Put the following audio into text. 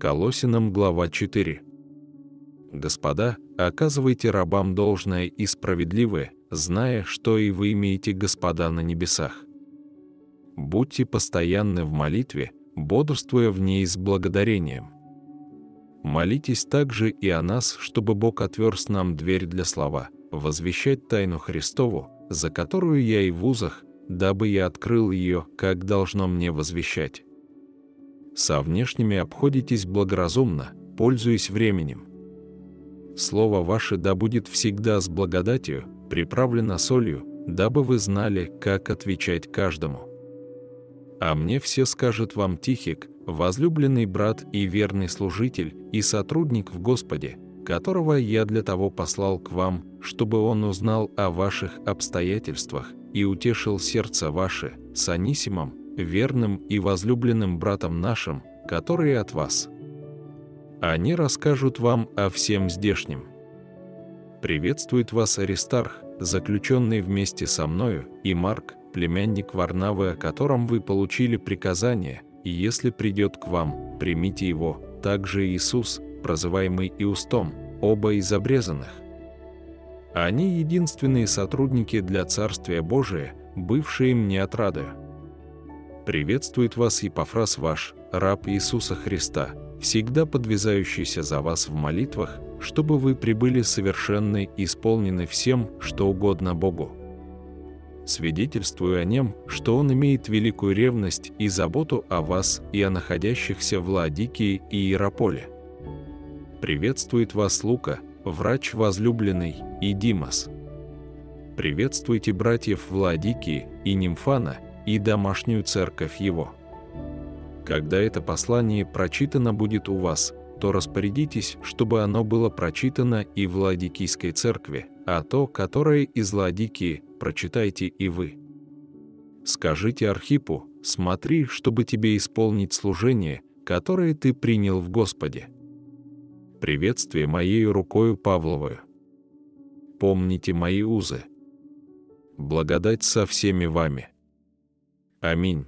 Колосинам глава 4. Господа, оказывайте рабам должное и справедливое, зная, что и вы имеете Господа на небесах. Будьте постоянны в молитве, бодрствуя в ней с благодарением. Молитесь также и о нас, чтобы Бог отверз нам дверь для слова, возвещать тайну Христову, за которую я и в узах, дабы я открыл ее, как должно мне возвещать. Со внешними обходитесь благоразумно, пользуясь временем. Слово ваше да будет всегда с благодатью, приправлено солью, дабы вы знали, как отвечать каждому. А мне все скажет вам Тихик, возлюбленный брат и верный служитель, и сотрудник в Господе, которого я для того послал к вам, чтобы он узнал о ваших обстоятельствах и утешил сердце ваше с Анисимом, верным и возлюбленным братом нашим, который от вас. Они расскажут вам о всем здешнем. Приветствует вас Аристарх, заключенный вместе со мною, и Марк, племянник Варнавы, о котором вы получили приказание, и если придет к вам, примите его, также Иисус, прозываемый Иустом, оба из обрезанных. Они единственные сотрудники для Царствия Божия, бывшие мне отрадою. Приветствует вас Епофраз ваш, раб Иисуса Христа, всегда подвязающийся за вас в молитвах, чтобы вы прибыли совершенны и исполнены всем, что угодно Богу свидетельствую о нем, что он имеет великую ревность и заботу о вас и о находящихся в Ладикии и Иерополе. Приветствует вас Лука, врач возлюбленный, и Димас. Приветствуйте братьев Владикии и Нимфана и домашнюю церковь его. Когда это послание прочитано будет у вас, то распорядитесь, чтобы оно было прочитано и в Ладикийской церкви, а то, которое из Ладикии, прочитайте и вы. Скажите Архипу, смотри, чтобы тебе исполнить служение, которое ты принял в Господе. Приветствие моей рукою Павловую. Помните мои узы. Благодать со всеми вами. Аминь.